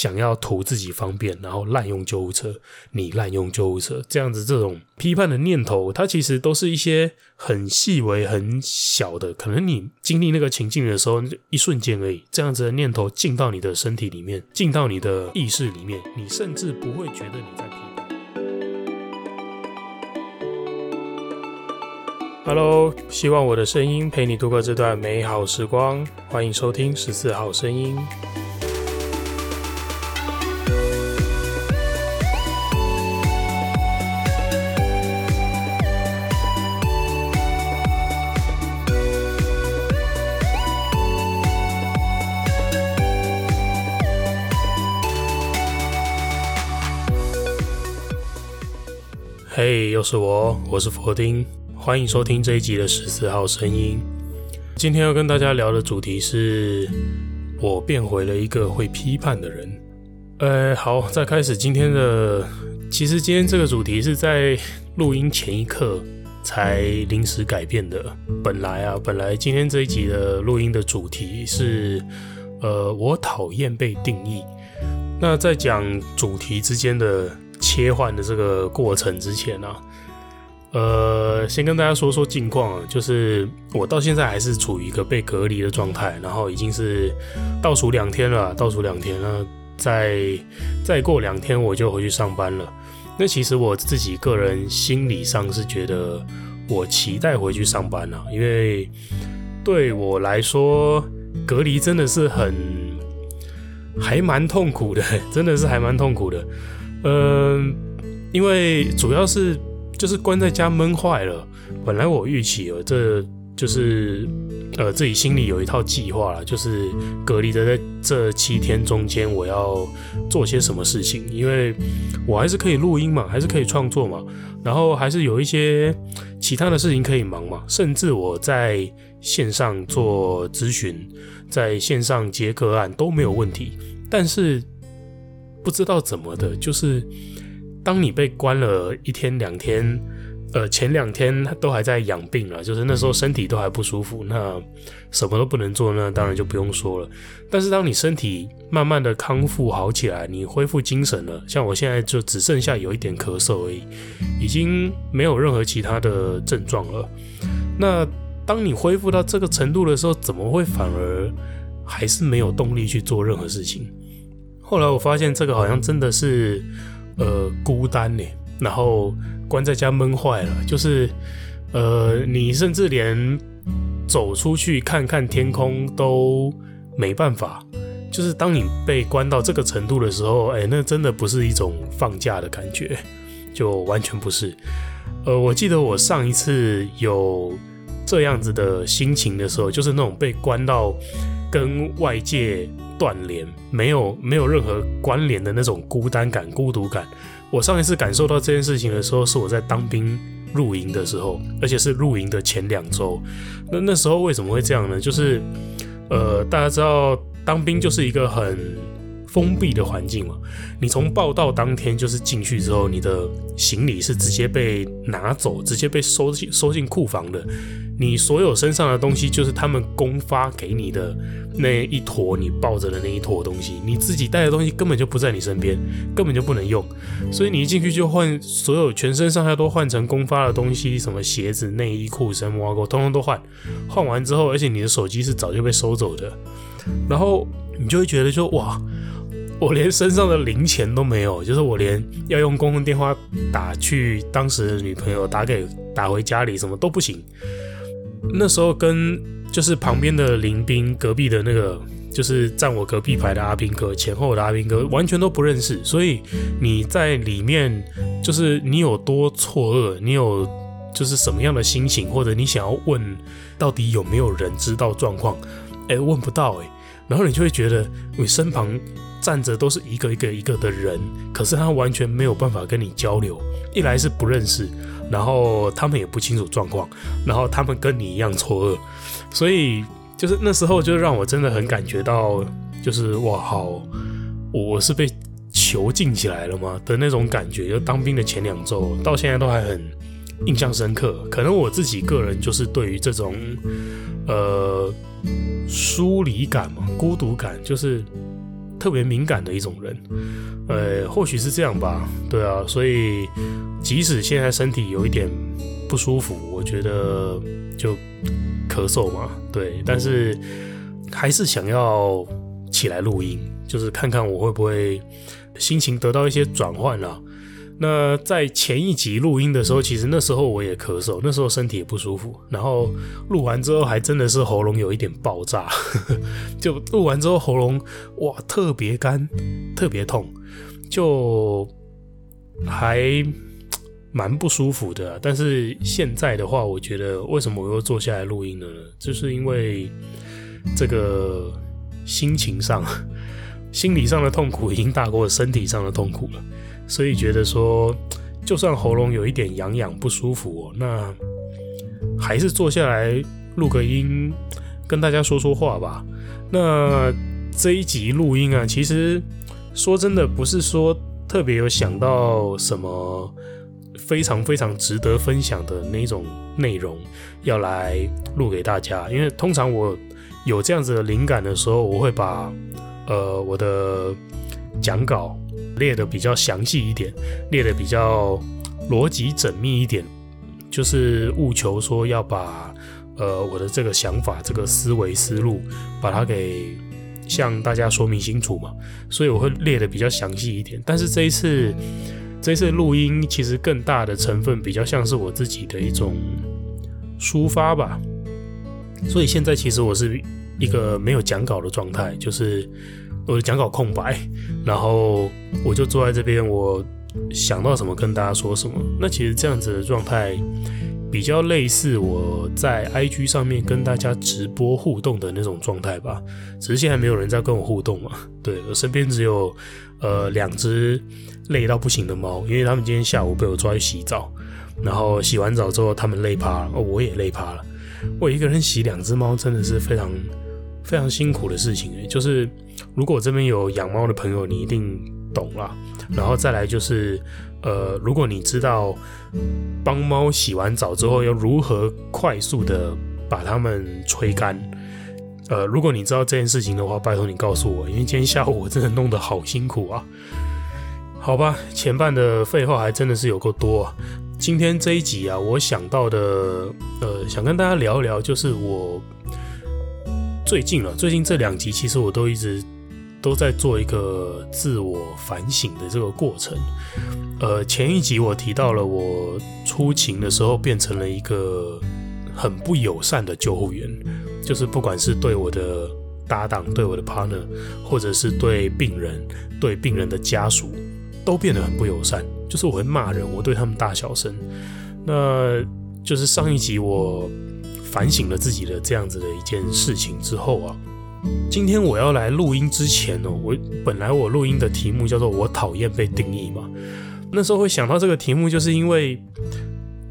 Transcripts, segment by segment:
想要图自己方便，然后滥用救护车，你滥用救护车，这样子这种批判的念头，它其实都是一些很细微、很小的，可能你经历那个情境的时候，一瞬间而已。这样子的念头进到你的身体里面，进到你的意识里面，你甚至不会觉得你在批判。Hello，希望我的声音陪你度过这段美好时光。欢迎收听十四号声音。嘿，hey, 又是我，我是佛丁，欢迎收听这一集的十四号声音。今天要跟大家聊的主题是，我变回了一个会批判的人。呃，好，在开始今天的，其实今天这个主题是在录音前一刻才临时改变的。本来啊，本来今天这一集的录音的主题是，呃，我讨厌被定义。那在讲主题之间的。切换的这个过程之前呢、啊，呃，先跟大家说说近况啊，就是我到现在还是处于一个被隔离的状态，然后已经是倒数两天了，倒数两天了，再再过两天我就回去上班了。那其实我自己个人心理上是觉得我期待回去上班了，因为对我来说隔离真的是很还蛮痛苦的，真的是还蛮痛苦的。嗯，因为主要是就是关在家闷坏了。本来我预期了，这就是呃自己心里有一套计划了，就是隔离的在这七天中间，我要做些什么事情。因为我还是可以录音嘛，还是可以创作嘛，然后还是有一些其他的事情可以忙嘛，甚至我在线上做咨询，在线上接个案都没有问题。但是。不知道怎么的，就是当你被关了一天两天，呃，前两天都还在养病了，就是那时候身体都还不舒服，那什么都不能做，那当然就不用说了。但是当你身体慢慢的康复好起来，你恢复精神了，像我现在就只剩下有一点咳嗽而已，已经没有任何其他的症状了。那当你恢复到这个程度的时候，怎么会反而还是没有动力去做任何事情？后来我发现这个好像真的是，呃，孤单呢，然后关在家闷坏了，就是，呃，你甚至连走出去看看天空都没办法。就是当你被关到这个程度的时候，哎，那真的不是一种放假的感觉，就完全不是。呃，我记得我上一次有这样子的心情的时候，就是那种被关到跟外界。断联，没有没有任何关联的那种孤单感、孤独感。我上一次感受到这件事情的时候，是我在当兵露营的时候，而且是露营的前两周。那那时候为什么会这样呢？就是，呃，大家知道当兵就是一个很封闭的环境嘛。你从报道当天就是进去之后，你的行李是直接被拿走，直接被收进收进库房的。你所有身上的东西，就是他们公发给你的那一坨，你抱着的那一坨东西，你自己带的东西根本就不在你身边，根本就不能用。所以你一进去就换，所有全身上下都换成公发的东西，什么鞋子、内衣裤、什么袜狗，通通都换。换完之后，而且你的手机是早就被收走的，然后你就会觉得说，哇，我连身上的零钱都没有，就是我连要用公共电话打去当时的女朋友，打给打回家里什么都不行。那时候跟就是旁边的林兵，隔壁的那个就是站我隔壁排的阿兵哥，前后的阿兵哥完全都不认识，所以你在里面就是你有多错愕，你有就是什么样的心情，或者你想要问到底有没有人知道状况，哎，问不到哎，然后你就会觉得你身旁站着都是一个一个一个的人，可是他完全没有办法跟你交流，一来是不认识。然后他们也不清楚状况，然后他们跟你一样错愕，所以就是那时候就让我真的很感觉到，就是哇，好，我是被囚禁起来了吗的那种感觉。就当兵的前两周到现在都还很印象深刻。可能我自己个人就是对于这种呃疏离感嘛、孤独感，就是特别敏感的一种人，呃，或许是这样吧，对啊，所以即使现在身体有一点不舒服，我觉得就咳嗽嘛，对，但是还是想要起来录音，就是看看我会不会心情得到一些转换了。那在前一集录音的时候，其实那时候我也咳嗽，那时候身体也不舒服。然后录完之后，还真的是喉咙有一点爆炸，就录完之后喉咙哇特别干，特别痛，就还蛮不舒服的。但是现在的话，我觉得为什么我又坐下来录音了呢？就是因为这个心情上、心理上的痛苦已经大过身体上的痛苦了。所以觉得说，就算喉咙有一点痒痒不舒服，那还是坐下来录个音，跟大家说说话吧。那这一集录音啊，其实说真的，不是说特别有想到什么非常非常值得分享的那种内容要来录给大家，因为通常我有这样子的灵感的时候，我会把呃我的讲稿。列的比较详细一点，列的比较逻辑缜密一点，就是务求说要把呃我的这个想法、这个思维思路，把它给向大家说明清楚嘛。所以我会列的比较详细一点。但是这一次，这一次录音其实更大的成分比较像是我自己的一种抒发吧。所以现在其实我是一个没有讲稿的状态，就是。我的讲稿空白，然后我就坐在这边，我想到什么跟大家说什么。那其实这样子的状态比较类似我在 IG 上面跟大家直播互动的那种状态吧。只是现在没有人在跟我互动嘛。对，我身边只有呃两只累到不行的猫，因为他们今天下午被我抓去洗澡，然后洗完澡之后他们累趴了，哦，我也累趴了。我一个人洗两只猫真的是非常非常辛苦的事情诶，就是。如果这边有养猫的朋友，你一定懂了。然后再来就是，呃，如果你知道帮猫洗完澡之后要如何快速的把它们吹干，呃，如果你知道这件事情的话，拜托你告诉我，因为今天下午我真的弄得好辛苦啊。好吧，前半的废话还真的是有够多啊。今天这一集啊，我想到的，呃，想跟大家聊一聊，就是我。最近了，最近这两集其实我都一直都在做一个自我反省的这个过程。呃，前一集我提到了我出勤的时候变成了一个很不友善的救护员，就是不管是对我的搭档、对我的 partner，或者是对病人、对病人的家属，都变得很不友善。就是我会骂人，我对他们大小声。那就是上一集我。反省了自己的这样子的一件事情之后啊，今天我要来录音之前呢，我本来我录音的题目叫做“我讨厌被定义”嘛。那时候会想到这个题目，就是因为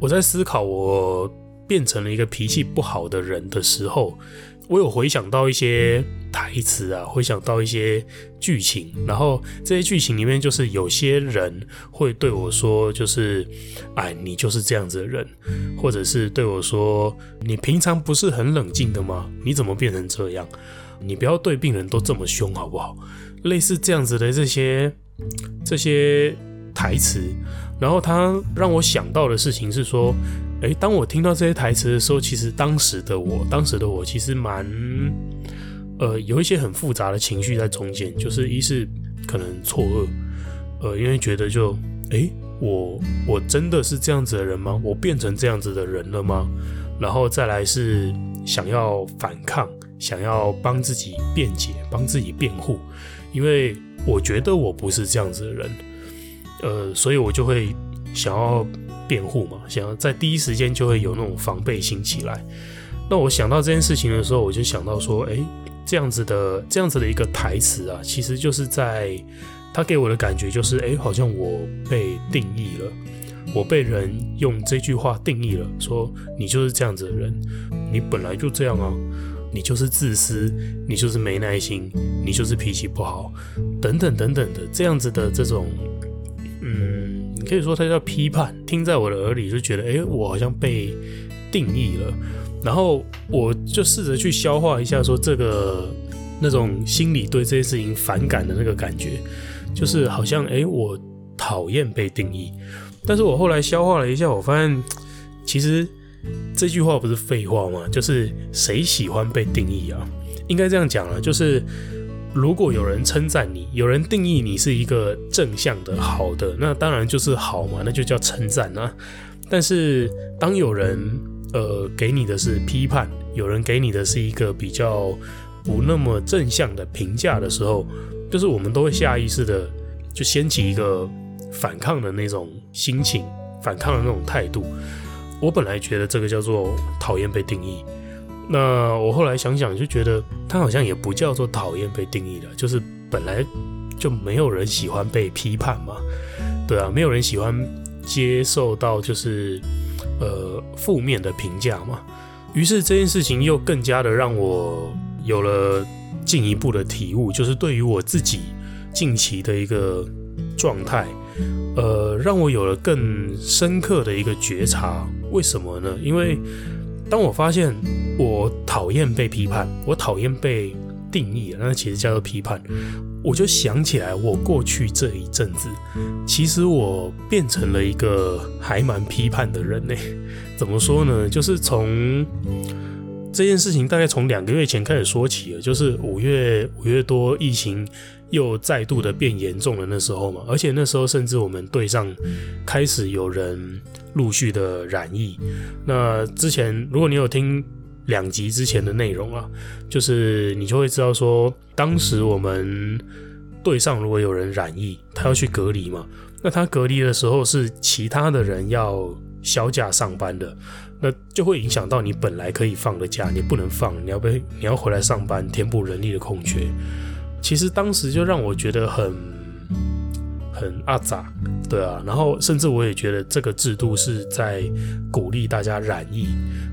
我在思考我变成了一个脾气不好的人的时候，我有回想到一些台词啊，回想到一些剧情，然后这些剧情里面就是有些人会对我说，就是哎，你就是这样子的人，或者是对我说，你平常不是很冷静的吗？你怎么变成这样？你不要对病人都这么凶好不好？类似这样子的这些这些台词，然后他让我想到的事情是说。诶，当我听到这些台词的时候，其实当时的我，当时的我其实蛮，呃，有一些很复杂的情绪在中间，就是一是可能错愕，呃，因为觉得就，诶，我我真的是这样子的人吗？我变成这样子的人了吗？然后再来是想要反抗，想要帮自己辩解，帮自己辩护，因为我觉得我不是这样子的人，呃，所以我就会想要。辩护嘛，想要在第一时间就会有那种防备心起来。那我想到这件事情的时候，我就想到说，诶，这样子的这样子的一个台词啊，其实就是在他给我的感觉就是，诶，好像我被定义了，我被人用这句话定义了，说你就是这样子的人，你本来就这样啊，你就是自私，你就是没耐心，你就是脾气不好，等等等等的这样子的这种，可以说他叫批判，听在我的耳里就觉得，哎，我好像被定义了。然后我就试着去消化一下，说这个那种心里对这件事情反感的那个感觉，就是好像诶，我讨厌被定义。但是我后来消化了一下，我发现其实这句话不是废话吗？就是谁喜欢被定义啊？应该这样讲啊，就是如果有人称赞你，有人定义你是一个正向的、好的，那当然就是好嘛，那就叫称赞啊。但是当有人呃给你的是批判，有人给你的是一个比较不那么正向的评价的时候，就是我们都会下意识的就掀起一个反抗的那种心情，反抗的那种态度。我本来觉得这个叫做讨厌被定义，那我后来想想就觉得他好像也不叫做讨厌被定义了，就是本来就没有人喜欢被批判嘛，对啊，没有人喜欢。接受到就是呃负面的评价嘛，于是这件事情又更加的让我有了进一步的体悟，就是对于我自己近期的一个状态，呃，让我有了更深刻的一个觉察。为什么呢？因为当我发现我讨厌被批判，我讨厌被定义，那其实叫做批判。我就想起来，我过去这一阵子，其实我变成了一个还蛮批判的人呢。怎么说呢？就是从这件事情大概从两个月前开始说起了，就是五月五月多，疫情又再度的变严重了那时候嘛，而且那时候甚至我们队上开始有人陆续的染疫。那之前如果你有听。两集之前的内容啊，就是你就会知道说，当时我们队上如果有人染疫，他要去隔离嘛，那他隔离的时候是其他的人要销假上班的，那就会影响到你本来可以放的假，你不能放，你要被你要回来上班，填补人力的空缺。其实当时就让我觉得很很阿杂，对啊，然后甚至我也觉得这个制度是在鼓励大家染疫，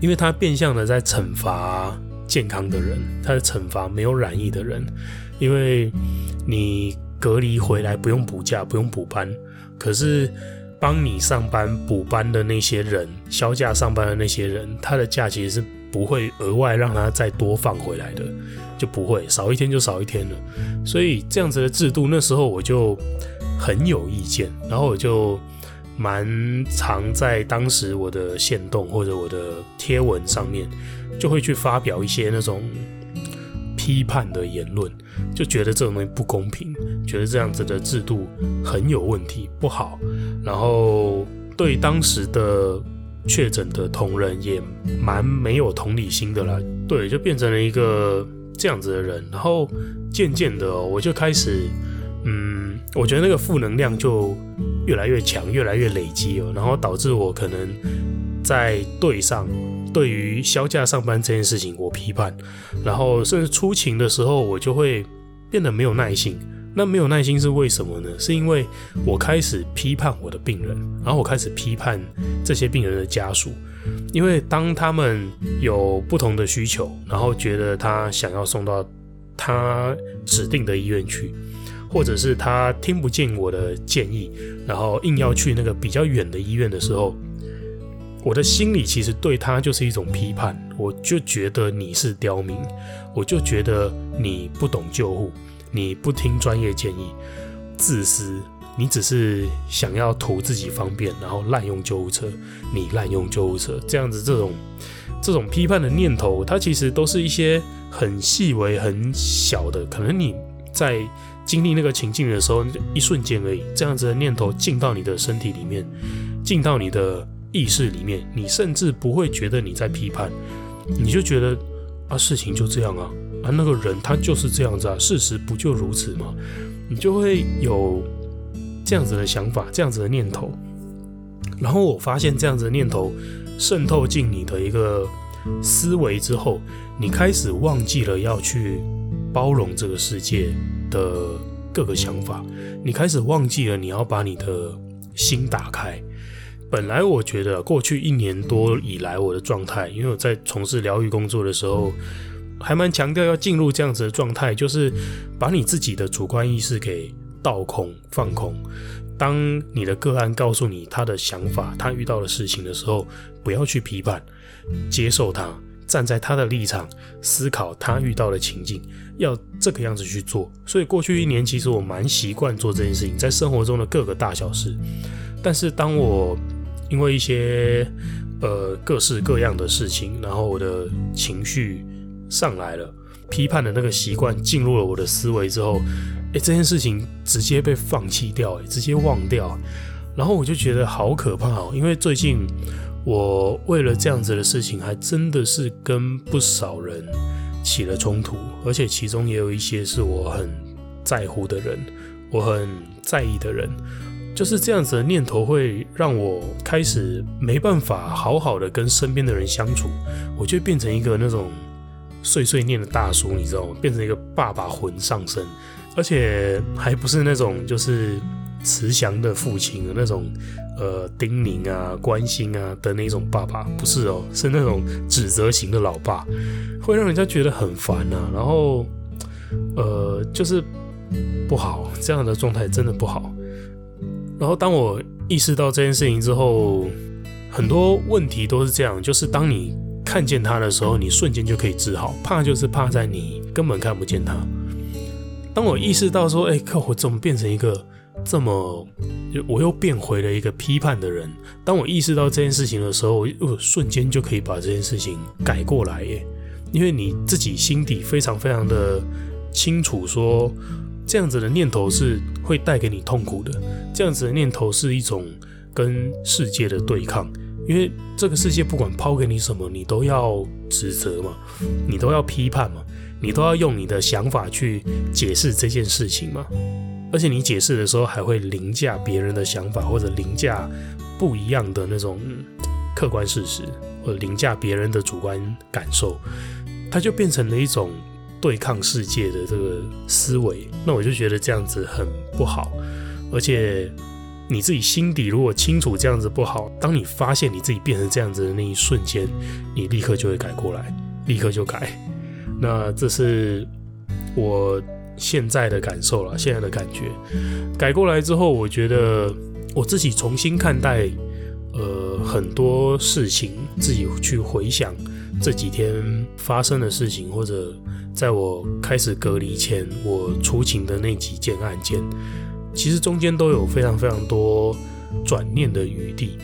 因为它变相的在惩罚健康的人，它在惩罚没有染疫的人，因为你隔离回来不用补假，不用补班，可是帮你上班补班的那些人，销假上班的那些人，他的假其实是不会额外让他再多放回来的，就不会少一天就少一天了，所以这样子的制度，那时候我就。很有意见，然后我就蛮常在当时我的限动或者我的贴文上面，就会去发表一些那种批判的言论，就觉得这种东西不公平，觉得这样子的制度很有问题，不好，然后对当时的确诊的同仁也蛮没有同理心的啦，对，就变成了一个这样子的人，然后渐渐的，我就开始。嗯，我觉得那个负能量就越来越强，越来越累积了，然后导致我可能在队上对于休假上班这件事情我批判，然后甚至出勤的时候我就会变得没有耐心。那没有耐心是为什么呢？是因为我开始批判我的病人，然后我开始批判这些病人的家属，因为当他们有不同的需求，然后觉得他想要送到他指定的医院去。或者是他听不进我的建议，然后硬要去那个比较远的医院的时候，我的心里其实对他就是一种批判，我就觉得你是刁民，我就觉得你不懂救护，你不听专业建议，自私，你只是想要图自己方便，然后滥用救护车，你滥用救护车，这样子这种这种批判的念头，它其实都是一些很细微、很小的，可能你在。经历那个情境的时候，一瞬间而已。这样子的念头进到你的身体里面，进到你的意识里面，你甚至不会觉得你在批判，你就觉得啊，事情就这样啊，啊，那个人他就是这样子啊，事实不就如此吗？你就会有这样子的想法，这样子的念头。然后我发现这样子的念头渗透进你的一个思维之后，你开始忘记了要去包容这个世界。的各个想法，你开始忘记了你要把你的心打开。本来我觉得过去一年多以来我的状态，因为我在从事疗愈工作的时候，还蛮强调要进入这样子的状态，就是把你自己的主观意识给倒空、放空。当你的个案告诉你他的想法、他遇到的事情的时候，不要去批判，接受他。站在他的立场思考他遇到的情境，要这个样子去做。所以过去一年，其实我蛮习惯做这件事情，在生活中的各个大小事。但是当我因为一些呃各式各样的事情，然后我的情绪上来了，批判的那个习惯进入了我的思维之后，诶，这件事情直接被放弃掉，诶，直接忘掉。然后我就觉得好可怕哦，因为最近我为了这样子的事情，还真的是跟不少人起了冲突，而且其中也有一些是我很在乎的人，我很在意的人。就是这样子的念头会让我开始没办法好好的跟身边的人相处，我就变成一个那种碎碎念的大叔，你知道吗？变成一个爸爸魂上身，而且还不是那种就是。慈祥的父亲的那种，呃，叮咛啊、关心啊的那种爸爸，不是哦，是那种指责型的老爸，会让人家觉得很烦啊。然后，呃，就是不好，这样的状态真的不好。然后，当我意识到这件事情之后，很多问题都是这样，就是当你看见他的时候，你瞬间就可以治好。怕就是怕在你根本看不见他。当我意识到说，哎，可我怎么变成一个？这么，我又变回了一个批判的人。当我意识到这件事情的时候，我瞬间就可以把这件事情改过来耶。因为你自己心底非常非常的清楚，说这样子的念头是会带给你痛苦的。这样子的念头是一种跟世界的对抗，因为这个世界不管抛给你什么，你都要指责嘛，你都要批判嘛，你都要用你的想法去解释这件事情嘛。而且你解释的时候还会凌驾别人的想法，或者凌驾不一样的那种客观事实，或者凌驾别人的主观感受，它就变成了一种对抗世界的这个思维。那我就觉得这样子很不好。而且你自己心底如果清楚这样子不好，当你发现你自己变成这样子的那一瞬间，你立刻就会改过来，立刻就改。那这是我。现在的感受了，现在的感觉改过来之后，我觉得我自己重新看待，呃，很多事情，自己去回想这几天发生的事情，或者在我开始隔离前，我出勤的那几件案件，其实中间都有非常非常多转念的余地，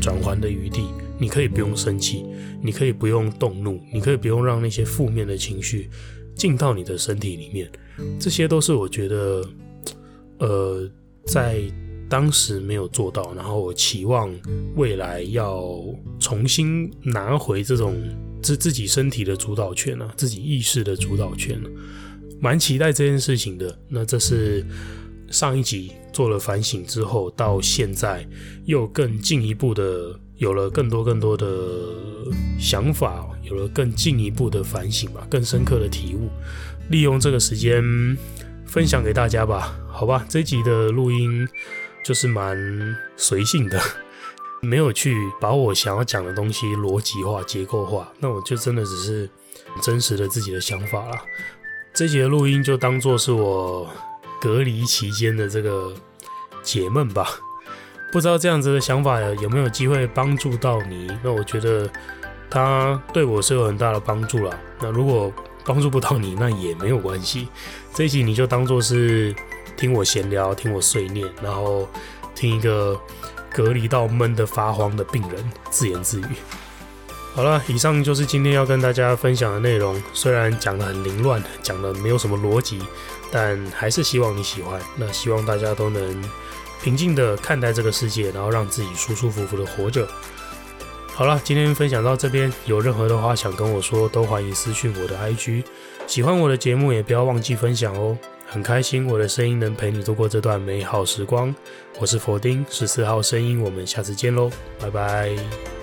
转圜的余地。你可以不用生气，你可以不用动怒，你可以不用让那些负面的情绪进到你的身体里面。这些都是我觉得，呃，在当时没有做到，然后我期望未来要重新拿回这种自自己身体的主导权啊，自己意识的主导权，蛮期待这件事情的。那这是上一集做了反省之后，到现在又更进一步的有了更多更多的想法，有了更进一步的反省吧，更深刻的体悟。利用这个时间分享给大家吧，好吧？这集的录音就是蛮随性的，没有去把我想要讲的东西逻辑化、结构化，那我就真的只是真实的自己的想法了。这一集的录音就当做是我隔离期间的这个解闷吧，不知道这样子的想法有没有机会帮助到你？那我觉得它对我是有很大的帮助啦。那如果帮助不到你，那也没有关系。这一集你就当做是听我闲聊，听我碎念，然后听一个隔离到闷得发慌的病人自言自语。好了，以上就是今天要跟大家分享的内容。虽然讲得很凌乱，讲得没有什么逻辑，但还是希望你喜欢。那希望大家都能平静地看待这个世界，然后让自己舒舒服服地活着。好了，今天分享到这边，有任何的话想跟我说，都欢迎私讯我的 IG。喜欢我的节目，也不要忘记分享哦。很开心我的声音能陪你度过这段美好时光。我是佛丁，十四号声音，我们下次见喽，拜拜。